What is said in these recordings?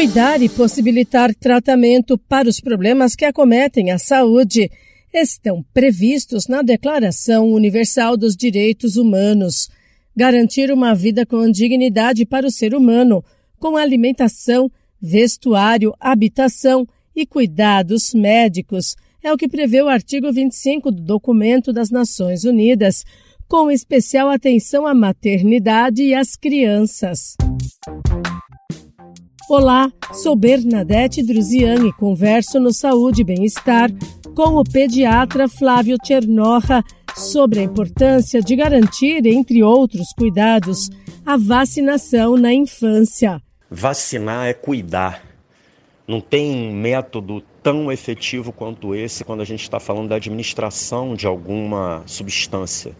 Cuidar e possibilitar tratamento para os problemas que acometem a saúde estão previstos na Declaração Universal dos Direitos Humanos. Garantir uma vida com dignidade para o ser humano, com alimentação, vestuário, habitação e cuidados médicos, é o que prevê o artigo 25 do Documento das Nações Unidas, com especial atenção à maternidade e às crianças. Olá, sou Bernadette Druziani e converso no Saúde e Bem-Estar com o pediatra Flávio Chernoha sobre a importância de garantir, entre outros cuidados, a vacinação na infância. Vacinar é cuidar. Não tem método tão efetivo quanto esse quando a gente está falando da administração de alguma substância.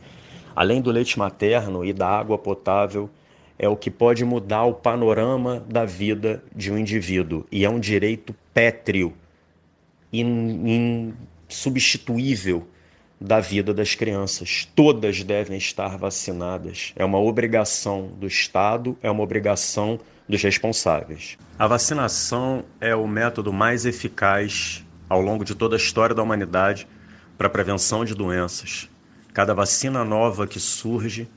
Além do leite materno e da água potável, é o que pode mudar o panorama da vida de um indivíduo e é um direito pétreo, insubstituível da vida das crianças. Todas devem estar vacinadas. É uma obrigação do Estado, é uma obrigação dos responsáveis. A vacinação é o método mais eficaz ao longo de toda a história da humanidade para a prevenção de doenças. Cada vacina nova que surge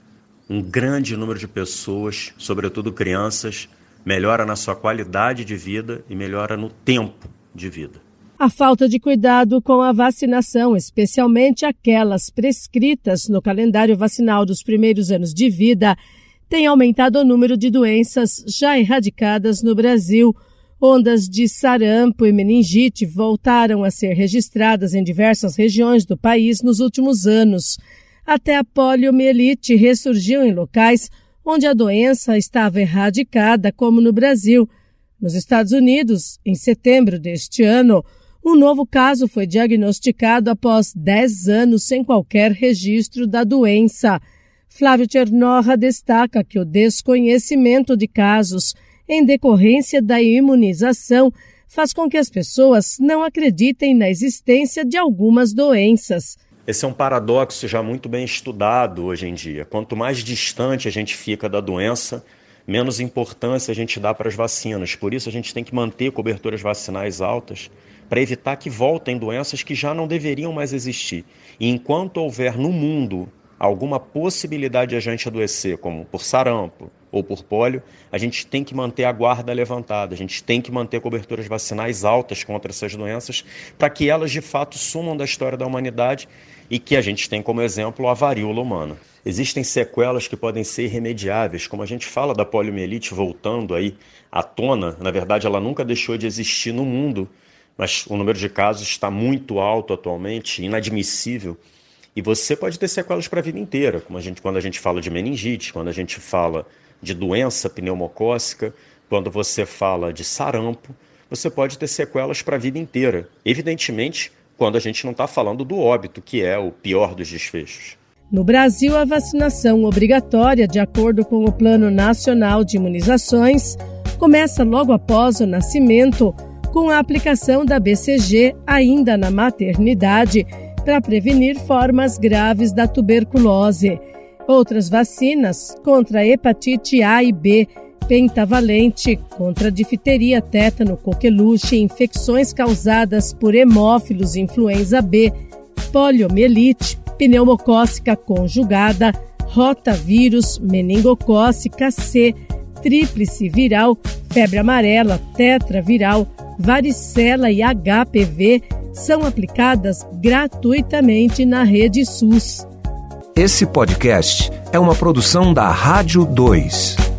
um grande número de pessoas, sobretudo crianças, melhora na sua qualidade de vida e melhora no tempo de vida. A falta de cuidado com a vacinação, especialmente aquelas prescritas no calendário vacinal dos primeiros anos de vida, tem aumentado o número de doenças já erradicadas no Brasil. Ondas de sarampo e meningite voltaram a ser registradas em diversas regiões do país nos últimos anos até a poliomielite ressurgiu em locais onde a doença estava erradicada, como no Brasil. Nos Estados Unidos, em setembro deste ano, um novo caso foi diagnosticado após 10 anos sem qualquer registro da doença. Flávio Chernorra destaca que o desconhecimento de casos em decorrência da imunização faz com que as pessoas não acreditem na existência de algumas doenças. Esse é um paradoxo já muito bem estudado hoje em dia. Quanto mais distante a gente fica da doença, menos importância a gente dá para as vacinas. Por isso, a gente tem que manter coberturas vacinais altas para evitar que voltem doenças que já não deveriam mais existir. E enquanto houver no mundo alguma possibilidade de a gente adoecer, como por sarampo ou por pólio, a gente tem que manter a guarda levantada, a gente tem que manter coberturas vacinais altas contra essas doenças, para que elas de fato sumam da história da humanidade e que a gente tem como exemplo a varíola humana. Existem sequelas que podem ser irremediáveis, como a gente fala da poliomielite voltando aí à tona, na verdade ela nunca deixou de existir no mundo, mas o número de casos está muito alto atualmente, inadmissível. E você pode ter sequelas para a vida inteira, como a gente, quando a gente fala de meningite, quando a gente fala de doença pneumocócica, quando você fala de sarampo, você pode ter sequelas para a vida inteira. Evidentemente, quando a gente não está falando do óbito, que é o pior dos desfechos. No Brasil, a vacinação obrigatória, de acordo com o Plano Nacional de Imunizações, começa logo após o nascimento, com a aplicação da BCG ainda na maternidade para prevenir formas graves da tuberculose. Outras vacinas contra hepatite A e B, pentavalente, contra difteria, tétano, coqueluche, infecções causadas por hemófilos influenza B, poliomielite, pneumocócica conjugada, rotavírus, meningocócica C, tríplice viral, febre amarela, tetraviral, varicela e HPV são aplicadas gratuitamente na rede SUS. Esse podcast é uma produção da Rádio 2.